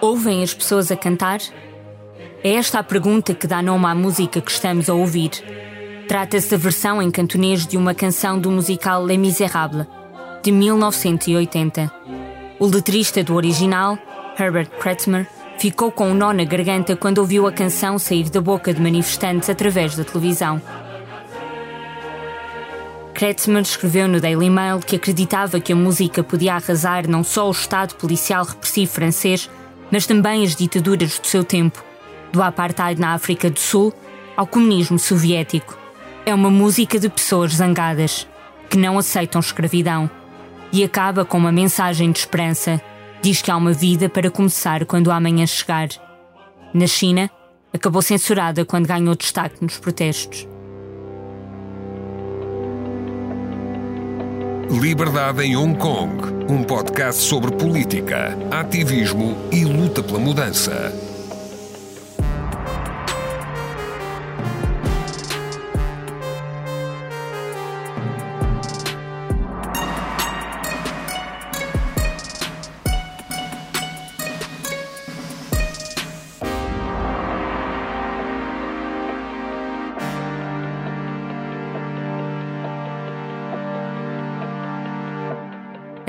Ouvem as pessoas a cantar? É esta a pergunta que dá nome à música que estamos a ouvir. Trata-se da versão em cantonês de uma canção do musical Les Misérables, de 1980. O letrista do original, Herbert Kretzmer, ficou com um nó na garganta quando ouviu a canção sair da boca de manifestantes através da televisão. Kretzmer escreveu no Daily Mail que acreditava que a música podia arrasar não só o Estado policial repressivo francês, mas também as ditaduras do seu tempo do apartheid na África do Sul ao comunismo soviético. É uma música de pessoas zangadas, que não aceitam escravidão, e acaba com uma mensagem de esperança. Diz que há uma vida para começar quando o amanhã chegar. Na China, acabou censurada quando ganhou destaque nos protestos. Liberdade em Hong Kong, um podcast sobre política, ativismo e luta pela mudança.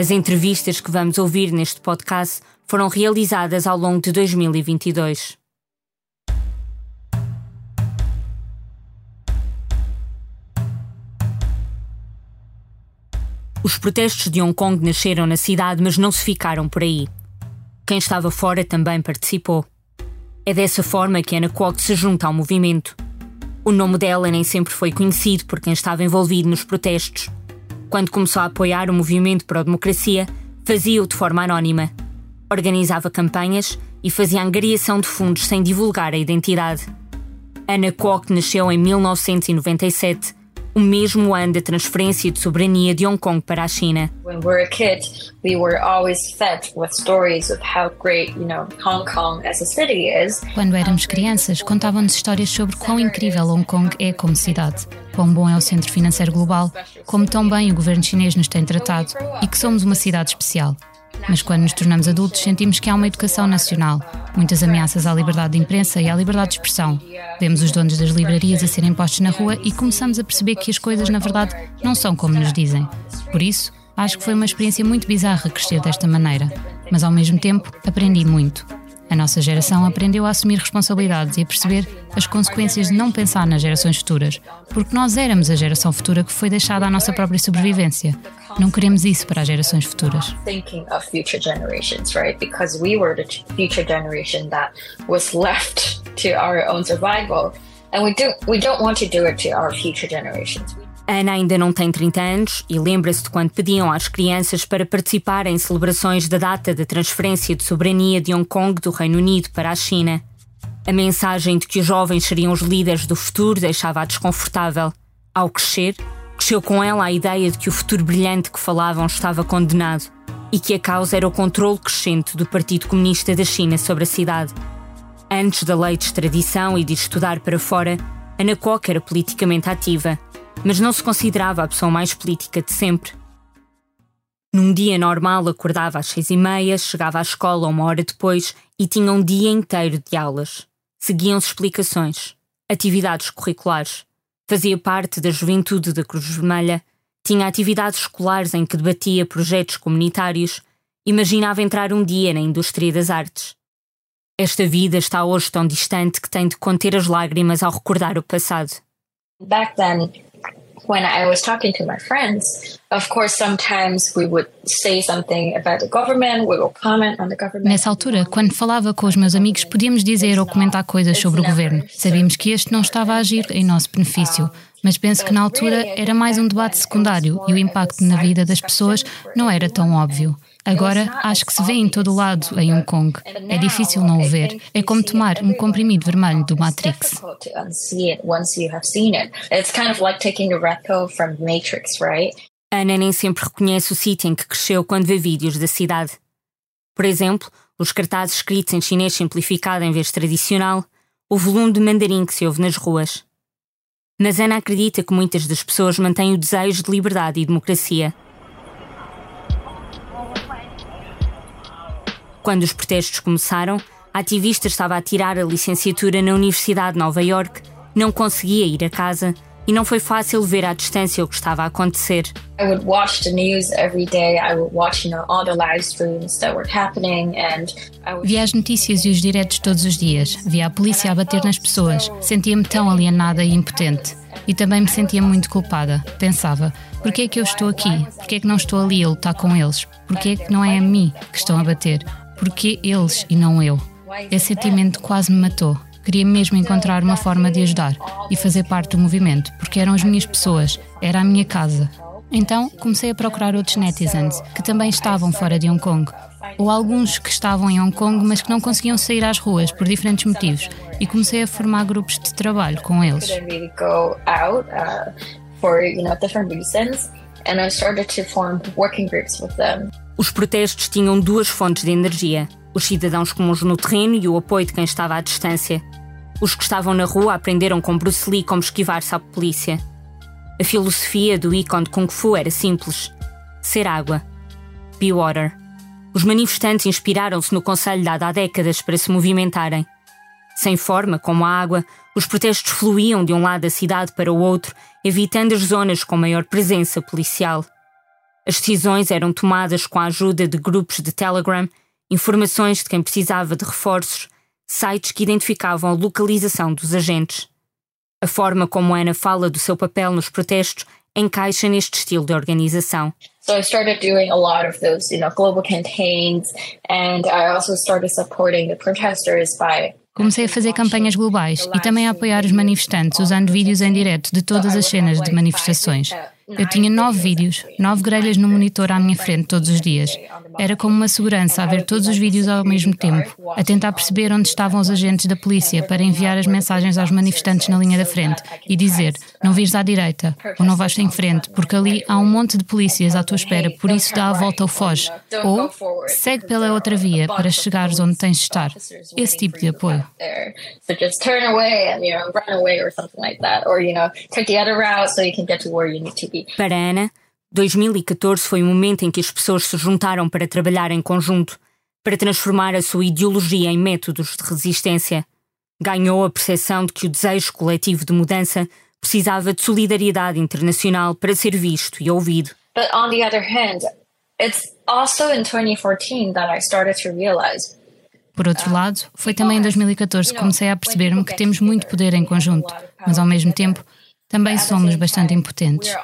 As entrevistas que vamos ouvir neste podcast foram realizadas ao longo de 2022. Os protestos de Hong Kong nasceram na cidade, mas não se ficaram por aí. Quem estava fora também participou. É dessa forma que Anna Kwok se junta ao movimento. O nome dela nem sempre foi conhecido por quem estava envolvido nos protestos. Quando começou a apoiar o movimento para a democracia, fazia-o de forma anónima. Organizava campanhas e fazia angariação de fundos sem divulgar a identidade. Anna Kwok nasceu em 1997 o mesmo ano da transferência de soberania de Hong Kong para a China. When we were a kid, we were always fed with stories of how great, you know, Hong Kong as a city is. Quando éramos crianças, contavam-nos histórias sobre quão incrível Hong Kong é como cidade, quão bom é o centro financeiro global, como tão bem o governo chinês nos tem tratado e que somos uma cidade especial. Mas quando nos tornamos adultos, sentimos que há uma educação nacional, muitas ameaças à liberdade de imprensa e à liberdade de expressão. Vemos os donos das livrarias a serem postos na rua e começamos a perceber que as coisas, na verdade, não são como nos dizem. Por isso, acho que foi uma experiência muito bizarra crescer desta maneira. Mas ao mesmo tempo, aprendi muito. A nossa geração aprendeu a assumir responsabilidades e a perceber as consequências de não pensar nas gerações futuras, porque nós éramos a geração futura que foi deixada à nossa própria sobrevivência. Não queremos isso para as gerações futuras. Thinking of future generations, right? Because we were the future generation that was left to our own survival, and we do we don't want to do it to our future generations. Ana ainda não tem 30 anos e lembra-se de quando pediam às crianças para participar em celebrações da data da transferência de soberania de Hong Kong do Reino Unido para a China. A mensagem de que os jovens seriam os líderes do futuro deixava-a desconfortável. Ao crescer, cresceu com ela a ideia de que o futuro brilhante que falavam estava condenado e que a causa era o controle crescente do Partido Comunista da China sobre a cidade. Antes da lei de extradição e de estudar para fora, Ana Kwok era politicamente ativa mas não se considerava a pessoa mais política de sempre. Num dia normal, acordava às seis e meia, chegava à escola uma hora depois e tinha um dia inteiro de aulas. Seguiam-se explicações, atividades curriculares. Fazia parte da juventude da Cruz Vermelha, tinha atividades escolares em que debatia projetos comunitários, imaginava entrar um dia na indústria das artes. Esta vida está hoje tão distante que tem de conter as lágrimas ao recordar o passado. Back then, when I was talking to my friends, of course, sometimes we would say something about the government, we will comment on the government. Nessa altura, quando falava com os meus amigos, podíamos dizer ou comentar coisas sobre o governo. Sabíamos que este não estava a agir em nosso benefício. Mas penso que na altura era mais um debate secundário e o impacto na vida das pessoas não era tão óbvio. Agora acho que se vê em todo o lado em Hong Kong. É difícil não o ver. É como tomar um comprimido vermelho do Matrix. Ana nem sempre reconhece o sítio em que cresceu quando vê vídeos da cidade. Por exemplo, os cartazes escritos em chinês simplificado em vez tradicional, o volume de mandarim que se ouve nas ruas. Mas Ana acredita que muitas das pessoas mantêm o desejo de liberdade e democracia. Quando os protestos começaram, a ativista estava a tirar a licenciatura na Universidade de Nova York, não conseguia ir a casa e não foi fácil ver à distância o que estava a acontecer. I would watch the news every day. I would watch, you know, all the live streams that were happening and would... Via as notícias e os diretos todos os dias. Via a polícia a bater nas pessoas. Sentia-me tão alienada e impotente. E também me sentia muito culpada. Pensava, por que é que eu estou aqui? Por que é que não estou ali a lutar com eles? Por que é que não é a mim que estão a bater? Por que eles e não eu? Esse sentimento quase me matou. Queria mesmo encontrar uma forma de ajudar e fazer parte do movimento, porque eram as minhas pessoas, era a minha casa. Então comecei a procurar outros netizens que também estavam fora de Hong Kong, ou alguns que estavam em Hong Kong mas que não conseguiam sair às ruas por diferentes motivos, e comecei a formar grupos de trabalho com eles. Os protestos tinham duas fontes de energia: os cidadãos comuns no terreno e o apoio de quem estava à distância. Os que estavam na rua aprenderam com Bruce Lee como esquivar-se à polícia. A filosofia do ícone de Kung Fu era simples: ser água. Be water. Os manifestantes inspiraram-se no conselho dado há décadas para se movimentarem. Sem forma, como a água, os protestos fluíam de um lado da cidade para o outro, evitando as zonas com maior presença policial. As decisões eram tomadas com a ajuda de grupos de Telegram informações de quem precisava de reforços, sites que identificavam a localização dos agentes. A forma como Ana fala do seu papel nos protestos encaixa neste estilo de organização. So I started doing a lot of those, you know, global campaigns and I also started supporting the protesters by Comecei a fazer campanhas globais e também a apoiar os manifestantes usando vídeos em direto de todas as cenas de manifestações. Eu tinha nove vídeos, nove grelhas no monitor à minha frente todos os dias. Era como uma segurança a ver todos os vídeos ao mesmo tempo, a tentar perceber onde estavam os agentes da polícia para enviar as mensagens aos manifestantes na linha da frente e dizer: não vires à direita ou não vais em frente, porque ali há um monte de polícias à tua espera, por isso dá a volta ou foge. Ou segue pela outra via para chegares onde tens de estar. Esse tipo de apoio. Para Ana, 2014 foi o momento em que as pessoas se juntaram para trabalhar em conjunto, para transformar a sua ideologia em métodos de resistência. Ganhou a percepção de que o desejo coletivo de mudança precisava de solidariedade internacional para ser visto e ouvido. But on the other hand, it's also in 2014 that I started to realize por outro lado, foi também em 2014 que comecei a perceber-me que temos muito poder em conjunto, mas ao mesmo tempo também somos bastante impotentes.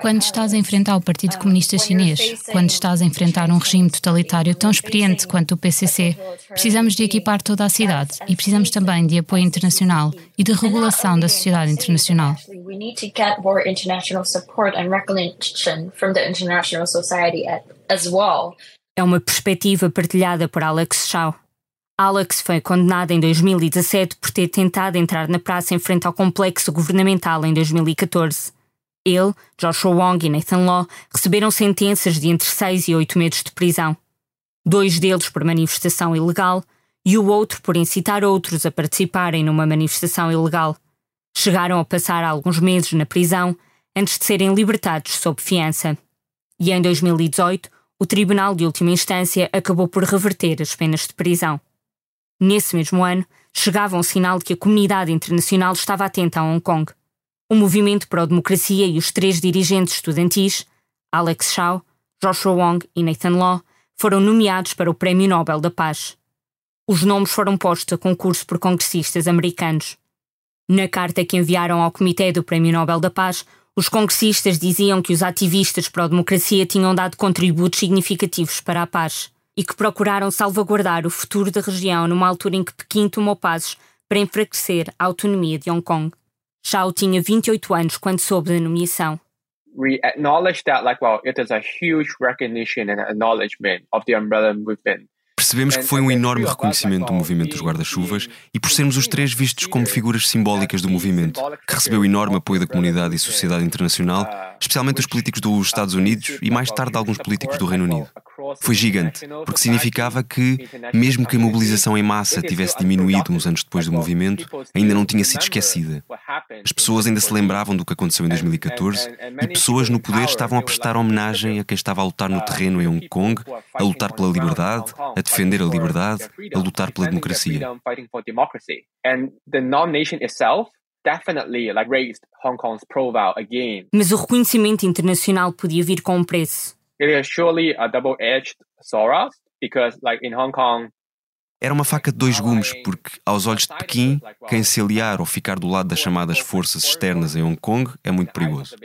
Quando estás a enfrentar o Partido Comunista Chinês, quando estás a enfrentar um regime totalitário tão experiente quanto o PCC, precisamos de equipar toda a cidade e precisamos também de apoio internacional e de regulação da sociedade internacional. É uma perspectiva partilhada por Alex Shaw. Alex foi condenado em 2017 por ter tentado entrar na praça em frente ao complexo governamental em 2014. Ele, Joshua Wong e Nathan Law receberam sentenças de entre 6 e 8 meses de prisão. Dois deles por manifestação ilegal e o outro por incitar outros a participarem numa manifestação ilegal. Chegaram a passar alguns meses na prisão antes de serem libertados sob fiança. E em 2018, o Tribunal de Última Instância acabou por reverter as penas de prisão. Nesse mesmo ano, chegava um sinal de que a comunidade internacional estava atenta a Hong Kong. O Movimento para a Democracia e os três dirigentes estudantis, Alex Shaw, Joshua Wong e Nathan Law, foram nomeados para o Prémio Nobel da Paz. Os nomes foram postos a concurso por congressistas americanos. Na carta que enviaram ao Comitê do Prémio Nobel da Paz, os congressistas diziam que os ativistas para a democracia tinham dado contributos significativos para a paz e que procuraram salvaguardar o futuro da região numa altura em que Pequim tomou passos para enfraquecer a autonomia de Hong Kong. Shao tinha 28 anos quando soube da nomeação. We acknowledge that, like, well, it is a huge recognition and acknowledgement of the umbrella movement. Percebemos que foi um enorme reconhecimento do movimento dos guarda-chuvas e por sermos os três vistos como figuras simbólicas do movimento, que recebeu enorme apoio da comunidade e sociedade internacional, especialmente os políticos dos Estados Unidos e mais tarde alguns políticos do Reino Unido. Foi gigante, porque significava que, mesmo que a mobilização em massa tivesse diminuído uns anos depois do movimento, ainda não tinha sido esquecida. As pessoas ainda se lembravam do que aconteceu em 2014 e pessoas no poder estavam a prestar homenagem a quem estava a lutar no terreno em Hong Kong, a lutar pela liberdade, a defender a liberdade, a lutar pela democracia. Mas o reconhecimento internacional podia vir com um preço. It is surely a double-edged sword because, like in Hong Kong, era uma faca de dois gumes, porque, aos olhos de Pequim, quem se aliar ou ficar do lado das chamadas forças externas em Hong Kong é muito perigoso.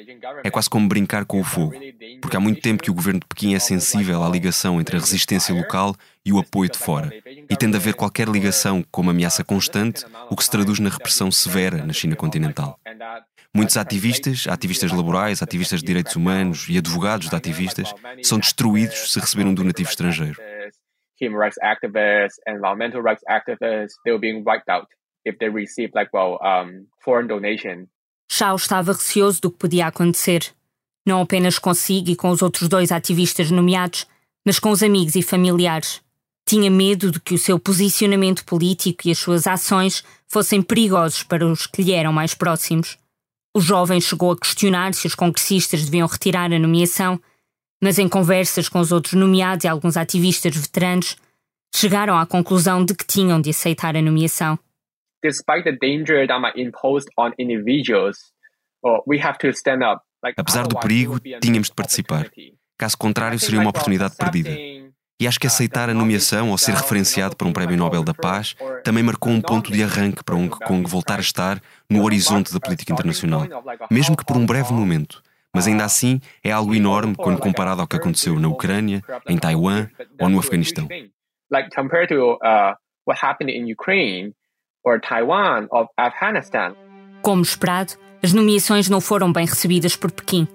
É quase como brincar com o fogo, porque há muito tempo que o governo de Pequim é sensível à ligação entre a resistência local e o apoio de fora, e tende a ver qualquer ligação como ameaça constante, o que se traduz na repressão severa na China continental. Muitos ativistas, ativistas laborais, ativistas de direitos humanos e advogados de ativistas são destruídos se receber um donativo estrangeiro human rights activists, environmental rights activists, they were being wiped out if they received like well um, foreign donation. Estava receoso do que podia acontecer, não apenas consigo e com os outros dois ativistas nomeados, mas com os amigos e familiares. Tinha medo de que o seu posicionamento político e as suas ações fossem perigosos para os que lhe eram mais próximos. O jovem chegou a questionar se os congressistas deviam retirar a nomeação mas em conversas com os outros nomeados e alguns ativistas veteranos, chegaram à conclusão de que tinham de aceitar a nomeação. Despite the danger that might impose on individuals, we have to stand up. Apesar do perigo, tínhamos de participar. Caso contrário, seria uma oportunidade perdida. E acho que aceitar a nomeação ou ser referenciado para um Prémio Nobel da Paz também marcou um ponto de arranque para Hong Kong voltar a estar no horizonte da política internacional, mesmo que por um breve momento mas ainda assim é algo enorme quando comparado ao que aconteceu na Ucrânia, em Taiwan ou no Afeganistão. Uh. Como esperado, as nomeações não foram bem recebidas por Pequim.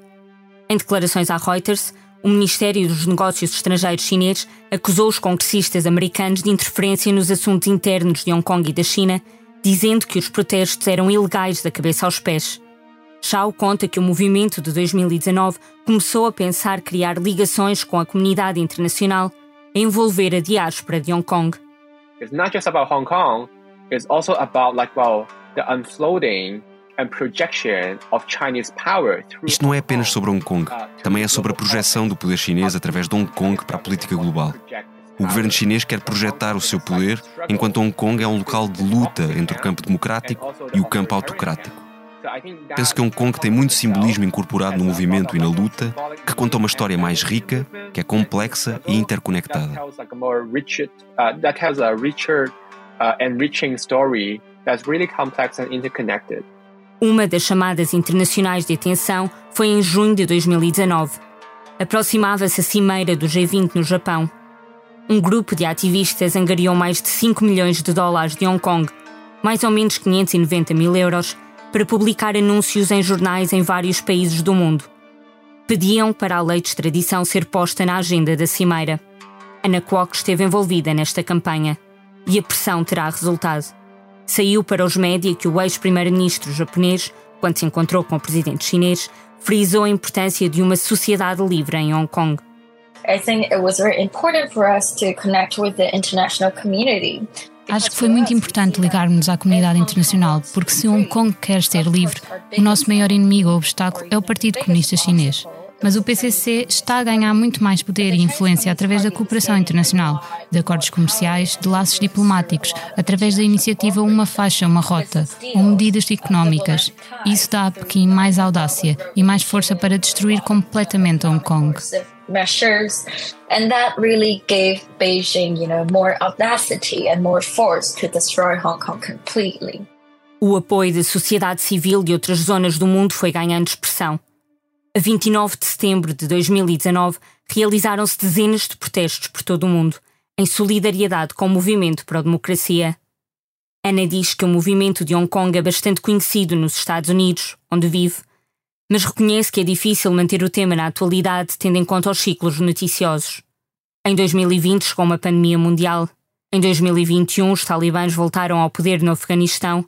Em declarações à Reuters, o Ministério dos Negócios Estrangeiros chinês acusou os congressistas americanos de interferência nos assuntos internos de Hong Kong e da China, dizendo que os protestos eram ilegais da cabeça aos pés. Shao conta que o movimento de 2019 começou a pensar criar ligações com a comunidade internacional a envolver a diáspora de Hong Kong. It's not just about Hong Kong, it's also about like well, the unfolding isto não é apenas sobre Hong Kong, também é sobre a projeção do poder chinês através de Hong Kong para a política global. O governo chinês quer projetar o seu poder enquanto Hong Kong é um local de luta entre o campo democrático e o campo autocrático. Penso que Hong Kong tem muito simbolismo incorporado no movimento e na luta, que conta uma história mais rica, que é complexa e interconectada. Uma das chamadas internacionais de atenção foi em junho de 2019. Aproximava-se a cimeira do G20 no Japão. Um grupo de ativistas angariou mais de 5 milhões de dólares de Hong Kong, mais ou menos 590 mil euros, para publicar anúncios em jornais em vários países do mundo. Pediam para a lei de extradição ser posta na agenda da Cimeira. Ana Kwok esteve envolvida nesta campanha e a pressão terá resultado. Saiu para os média que o ex-primeiro-ministro japonês, quando se encontrou com o presidente chinês, frisou a importância de uma sociedade livre em Hong Kong. I think it was very important for us to connect with the international community Acho que foi muito importante ligarmos à comunidade internacional, porque se Hong Kong quer ser livre, o nosso maior inimigo ou obstáculo é o Partido Comunista Chinês. Mas o PCC está a ganhar muito mais poder e influência através da cooperação internacional, de acordos comerciais, de laços diplomáticos, através da iniciativa Uma Faixa, Uma Rota, ou medidas económicas. Isso dá a Pequim mais audácia e mais força para destruir completamente Hong Kong measures and that really gave Beijing, you know, more audacity and more force to destroy Hong Kong completely. O apoio da sociedade civil de outras zonas do mundo foi ganhando expressão. A 29 de setembro de 2019, realizaram-se dezenas de protestos por todo o mundo, em solidariedade com o movimento para a democracia. Ana diz que o movimento de Hong Kong é bastante conhecido nos Estados Unidos, onde vive, mas reconhece que é difícil manter o tema na atualidade tendo em conta os ciclos noticiosos. Em 2020 chegou uma pandemia mundial. Em 2021 os talibãs voltaram ao poder no Afeganistão.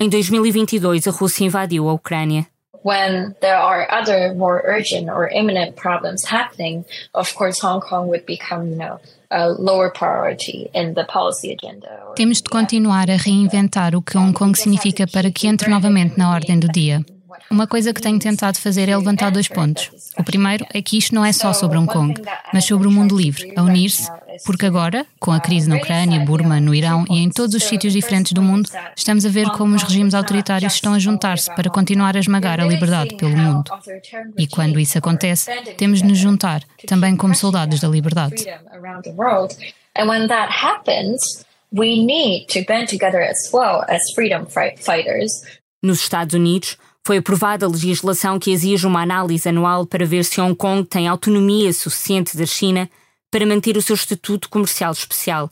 Em 2022 a Rússia invadiu a Ucrânia. when there are other more urgent or imminent problems happening, of course, Hong Kong would become, you know, a lower priority in the policy agenda. Temos de continuar a reinventar o que Hong Kong significa para que entre novamente na ordem do dia. Uma coisa que tenho tentado fazer é levantar dois pontos. O primeiro é que isto não é só sobre Hong Kong, mas sobre o mundo livre, a unir-se, porque agora, com a crise na Ucrânia, Burma, no Irão e em todos os sítios diferentes do mundo, estamos a ver como os regimes autoritários estão a juntar-se para continuar a esmagar a liberdade pelo mundo. E quando isso acontece, temos de nos juntar, também como soldados da liberdade. And when that happens, we need to band together as well as freedom fighters. Nos Estados Unidos, foi aprovada a legislação que exige uma análise anual para ver se Hong Kong tem autonomia suficiente da China para manter o seu estatuto comercial especial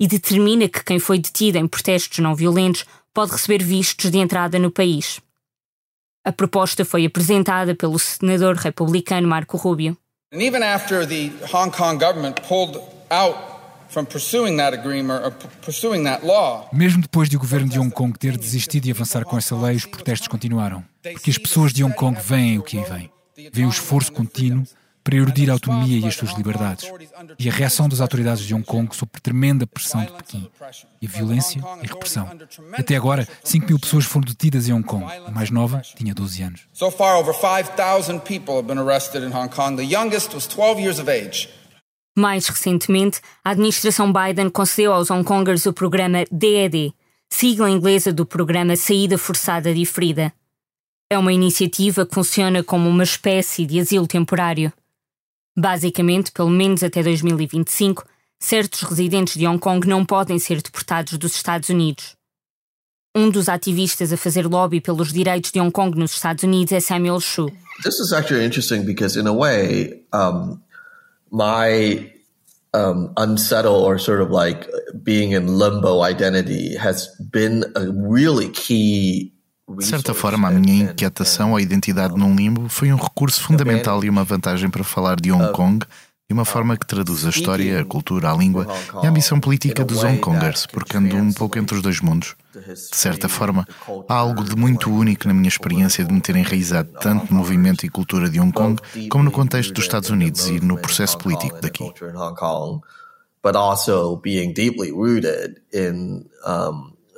e determina que quem foi detido em protestos não violentos pode receber vistos de entrada no país. A proposta foi apresentada pelo senador republicano Marco Rubio. And even after the Hong Kong government pulled out mesmo depois de o governo de Hong Kong ter desistido de avançar com essa lei, os protestos continuaram. Porque as pessoas de Hong Kong veem o que aí vem. Veem o esforço contínuo para erudir a autonomia e as suas liberdades. E a reação das autoridades de Hong Kong sob tremenda pressão de Pequim. E violência e repressão. Até agora, 5 mil pessoas foram detidas em Hong Kong. A mais nova tinha 12 anos. So far, over 5,000 people have been arrested in Hong Kong. The youngest was 12 years of age. Mais recentemente, a administração Biden concedeu aos Hongkongers o programa DED, sigla inglesa do programa Saída Forçada Diferida. É uma iniciativa que funciona como uma espécie de asilo temporário. Basicamente, pelo menos até 2025, certos residentes de Hong Kong não podem ser deportados dos Estados Unidos. Um dos ativistas a fazer lobby pelos direitos de Hong Kong nos Estados Unidos é Samuel Shu. This is actually interesting because in a way, um, my um, unsettled or sort of like being in limbo identity has been a really key De certa forma, a minha inquietação à identidade num limbo foi um recurso fundamental e uma vantagem para falar de Hong Kong de uma forma que traduz a história, a cultura, a língua e a ambição política dos Hongkongers, porque ando um pouco entre os dois mundos. De certa forma, há algo de muito único na minha experiência de me ter enraizado tanto no movimento e cultura de Hong Kong, como no contexto dos Estados Unidos e no processo político daqui. But also being deeply rooted in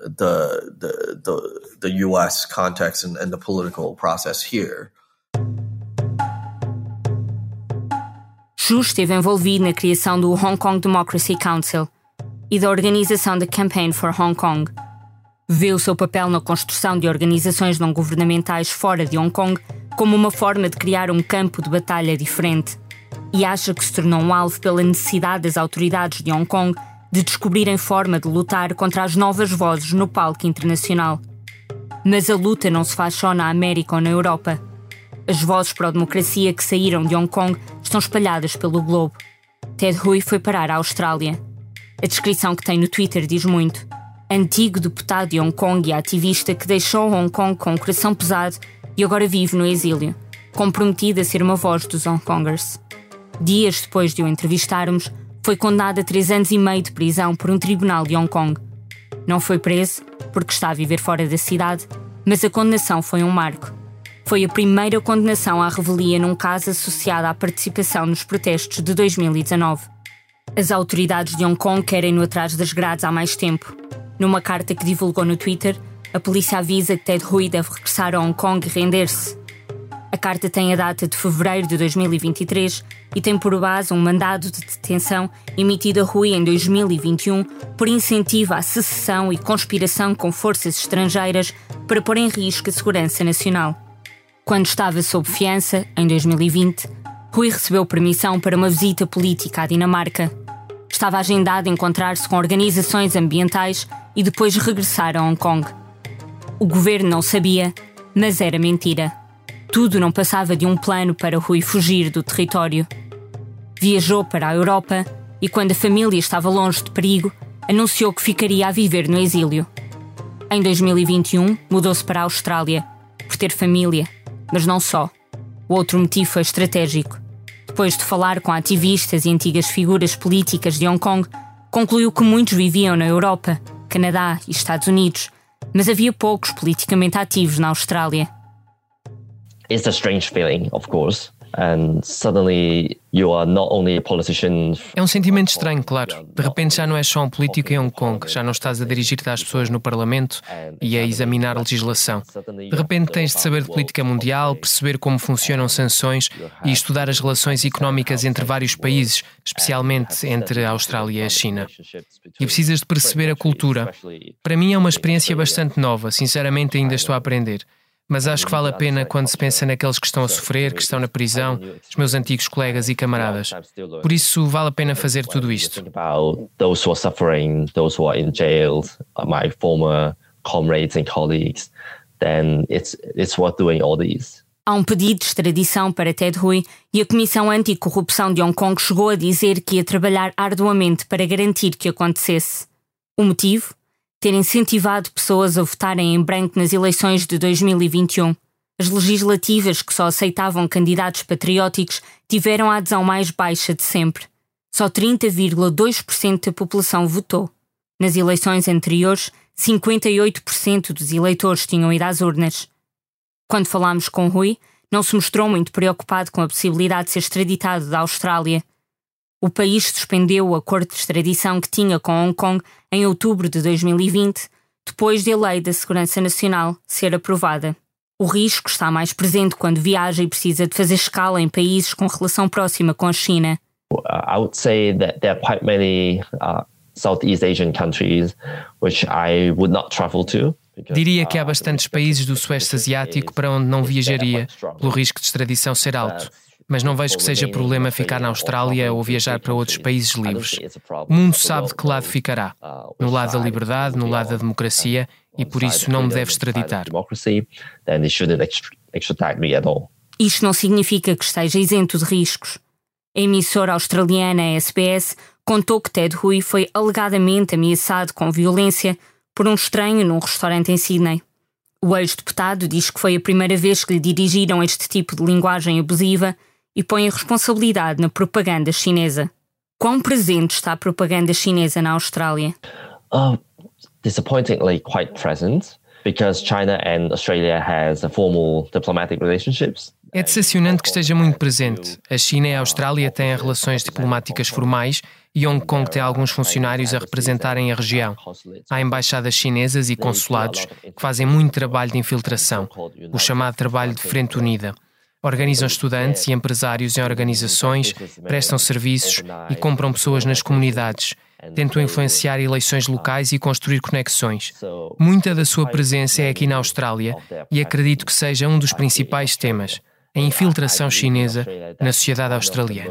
the, the, the, the US context and, and the political process here. Xu esteve envolvido na criação do Hong Kong Democracy Council e da organização da Campaign for Hong Kong. Vê o seu papel na construção de organizações não governamentais fora de Hong Kong como uma forma de criar um campo de batalha diferente e acha que se tornou um alvo pela necessidade das autoridades de Hong Kong de descobrirem forma de lutar contra as novas vozes no palco internacional. Mas a luta não se faz só na América ou na Europa. As vozes pró-democracia que saíram de Hong Kong estão espalhadas pelo globo. Ted Hui foi parar à Austrália. A descrição que tem no Twitter diz muito. Antigo deputado de Hong Kong e ativista que deixou Hong Kong com o coração pesado e agora vive no exílio, comprometido a ser uma voz dos Hong Kongers. Dias depois de o entrevistarmos, foi condenado a três anos e meio de prisão por um tribunal de Hong Kong. Não foi preso, porque está a viver fora da cidade, mas a condenação foi um marco. Foi a primeira condenação à revelia num caso associado à participação nos protestos de 2019. As autoridades de Hong Kong querem-no atrás das grades há mais tempo. Numa carta que divulgou no Twitter, a polícia avisa que Ted Hui deve regressar a Hong Kong e render-se. A carta tem a data de fevereiro de 2023 e tem por base um mandado de detenção emitido a Rui em 2021 por incentivo à secessão e conspiração com forças estrangeiras para pôr em risco a segurança nacional. Quando estava sob fiança, em 2020, Rui recebeu permissão para uma visita política à Dinamarca. Estava agendado encontrar-se com organizações ambientais e depois regressar a Hong Kong. O governo não sabia, mas era mentira. Tudo não passava de um plano para Rui fugir do território. Viajou para a Europa e, quando a família estava longe de perigo, anunciou que ficaria a viver no exílio. Em 2021, mudou-se para a Austrália, por ter família mas não só. O outro motivo foi estratégico. Depois de falar com ativistas e antigas figuras políticas de Hong Kong, concluiu que muitos viviam na Europa, Canadá e Estados Unidos, mas havia poucos politicamente ativos na Austrália. It's a strange feeling, of course. And suddenly you are not only a politician. É um sentimento estranho, claro. De repente já não és só um político em Hong Kong, já não estás a dirigir-te às pessoas no Parlamento e a examinar legislação. De repente tens de saber de política mundial, perceber como funcionam sanções e estudar as relações económicas entre vários países, especialmente entre a Austrália e a China. E precisas de perceber a cultura. Para mim é uma experiência bastante nova, sinceramente ainda estou a aprender. Mas acho que vale a pena quando se pensa naqueles que estão a sofrer, que estão na prisão, os meus antigos colegas e camaradas. Por isso, vale a pena fazer tudo isto. Those who are suffering, those who are in jail, my former comrades and colleagues, then it's, it's worth doing all these. Há um pedido de extradição para Ted Hui e a Comissão Anticorrupção de Hong Kong chegou a dizer que ia trabalhar arduamente para garantir que acontecesse. O motivo? Ter incentivado pessoas a votarem em branco nas eleições de 2021. As legislativas que só aceitavam candidatos patrióticos tiveram a adesão mais baixa de sempre. Só 30,2% da população votou. Nas eleições anteriores, 58% dos eleitores tinham ido às urnas. Quando falámos com Rui, não se mostrou muito preocupado com a possibilidade de ser extraditado da Austrália. O país suspendeu o acordo de extradição que tinha com Hong Kong em outubro de 2020, depois de a Lei da Segurança Nacional ser aprovada. O risco está mais presente quando viaja e precisa de fazer escala em países com relação próxima com a China. I would say that there are quite many uh, Southeast Asian countries which I would not travel to. Diria que há bastantes países do Sueste Asiático para onde não viajaria, pelo risco de extradição ser alto mas não vejo que seja problema ficar na Austrália ou viajar para outros países livres. O mundo sabe de que lado ficará. No lado da liberdade, no lado da democracia, e por isso não me deve extraditar. Isto não significa que esteja isento de riscos. A emissora australiana SBS contou que Ted Hui foi alegadamente ameaçado com violência por um estranho num restaurante em Sydney. O ex-deputado diz que foi a primeira vez que lhe dirigiram este tipo de linguagem abusiva e põe a responsabilidade na propaganda chinesa. Quão presente está a propaganda chinesa na Austrália? Uh, disappointingly quite present because China and Australia has formal diplomatic relationships. É decepcionante que esteja muito presente. A China e a Austrália têm relações diplomáticas formais e Hong Kong tem alguns funcionários a representarem a região. Há embaixadas chinesas e consulados que fazem muito trabalho de infiltração, o chamado trabalho de frente unida. Organizam estudantes e empresários em organizações, prestam serviços e compram pessoas nas comunidades. Tentam influenciar eleições locais e construir conexões. Muita da sua presença é aqui na Austrália e acredito que seja um dos principais temas a infiltração chinesa na sociedade australiana.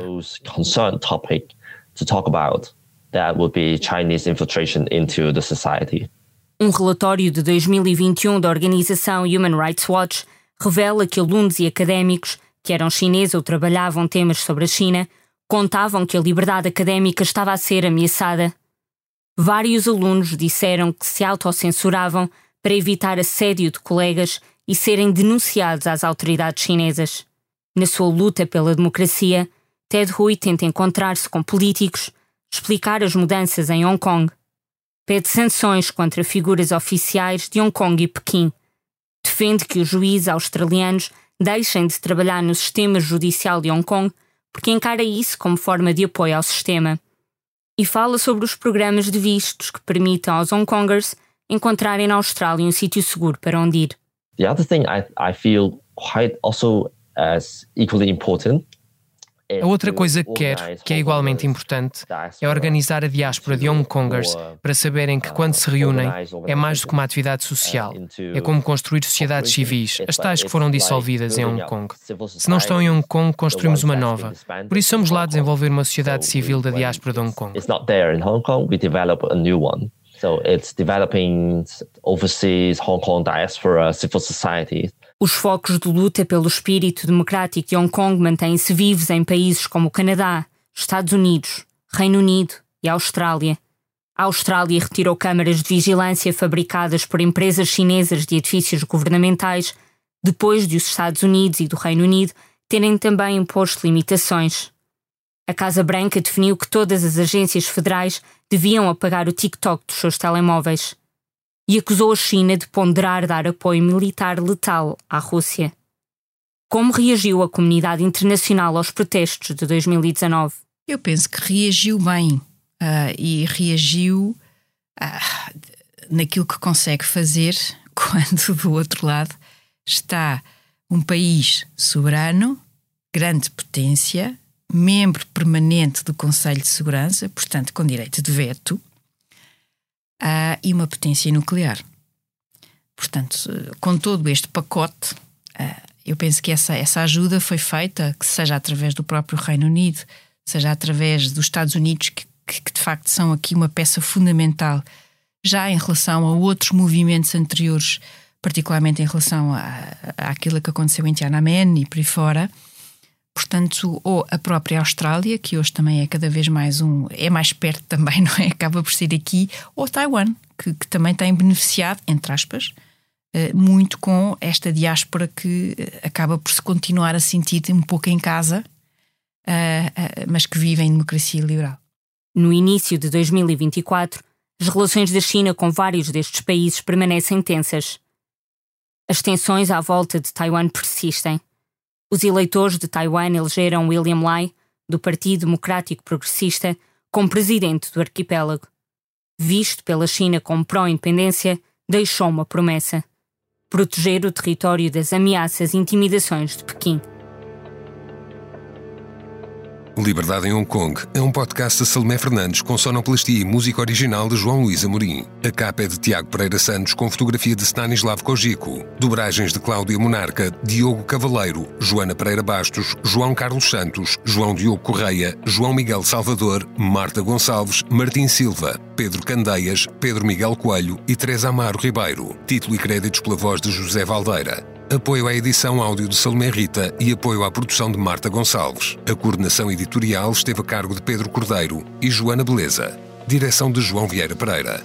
Um relatório de 2021 da organização Human Rights Watch revela que alunos e académicos, que eram chineses ou trabalhavam temas sobre a China, contavam que a liberdade académica estava a ser ameaçada. Vários alunos disseram que se autocensuravam para evitar assédio de colegas e serem denunciados às autoridades chinesas. Na sua luta pela democracia, Ted Hui tenta encontrar-se com políticos, explicar as mudanças em Hong Kong. Pede sanções contra figuras oficiais de Hong Kong e Pequim defende que os juízes australianos deixem de trabalhar no sistema judicial de Hong Kong porque encara isso como forma de apoio ao sistema. E fala sobre os programas de vistos que permitam aos Hong Kongers encontrarem na Austrália um sítio seguro para onde ir. The other thing I, I feel quite also as equally important a outra coisa que quero, que é igualmente importante, é organizar a diáspora de Hong Kongers para saberem que quando se reúnem é mais do que uma atividade social. É como construir sociedades civis, as tais que foram dissolvidas em Hong Kong. Se não estão em Hong Kong, construímos uma nova. Por isso somos lá desenvolver uma sociedade civil da diáspora de Hong Kong. It's not there in Hong Kong, we develop a new one. So it's developing overseas Hong Kong diaspora civil society. Os focos de luta pelo espírito democrático de Hong Kong mantêm-se vivos em países como o Canadá, Estados Unidos, Reino Unido e Austrália. A Austrália retirou câmaras de vigilância fabricadas por empresas chinesas de edifícios governamentais, depois de os Estados Unidos e do Reino Unido terem também imposto limitações. A Casa Branca definiu que todas as agências federais deviam apagar o TikTok dos seus telemóveis e acusou a China de ponderar dar apoio militar letal à Rússia. Como reagiu a comunidade internacional aos protestos de 2019? Eu penso que reagiu bem uh, e reagiu uh, naquilo que consegue fazer quando do outro lado está um país soberano, grande potência, membro permanente do Conselho de Segurança, portanto com direito de veto, uh, e uma potência nuclear. Portanto, com todo este pacote, uh, eu penso que essa, essa ajuda foi feita, que seja através do próprio Reino Unido, seja através dos Estados Unidos, que, que, que de facto são aqui uma peça fundamental, já em relação a outros movimentos anteriores, particularmente em relação à, àquilo que aconteceu em Tiananmen e por aí fora. Portanto, ou a própria Austrália, que hoje também é cada vez mais um, é mais perto também, não é? Acaba por ser aqui, ou Taiwan, que, que também tem beneficiado, entre aspas, eh, muito com esta diáspora que eh, acaba por se continuar a sentir um pouco em casa, eh, mas que vive em democracia liberal. No início de 2024, as relações da China com vários destes países permanecem tensas. As tensões à volta de Taiwan persistem. Os eleitores de Taiwan elegeram William Lai, do Partido Democrático Progressista, como presidente do arquipélago. Visto pela China como pró-independência, deixou uma promessa: proteger o território das ameaças e intimidações de Pequim. Liberdade em Hong Kong é um podcast de Salomé Fernandes com sonoplastia e música original de João Luís Amorim. A capa é de Tiago Pereira Santos com fotografia de Stanislav Kojiko. Dobragens de Cláudia Monarca, Diogo Cavaleiro, Joana Pereira Bastos, João Carlos Santos, João Diogo Correia, João Miguel Salvador, Marta Gonçalves, Martim Silva, Pedro Candeias, Pedro Miguel Coelho e Teresa Amaro Ribeiro. Título e créditos pela voz de José Valdeira apoio à edição áudio de Salomé Rita e apoio à produção de Marta Gonçalves. A coordenação editorial esteve a cargo de Pedro Cordeiro e Joana Beleza. Direção de João Vieira Pereira.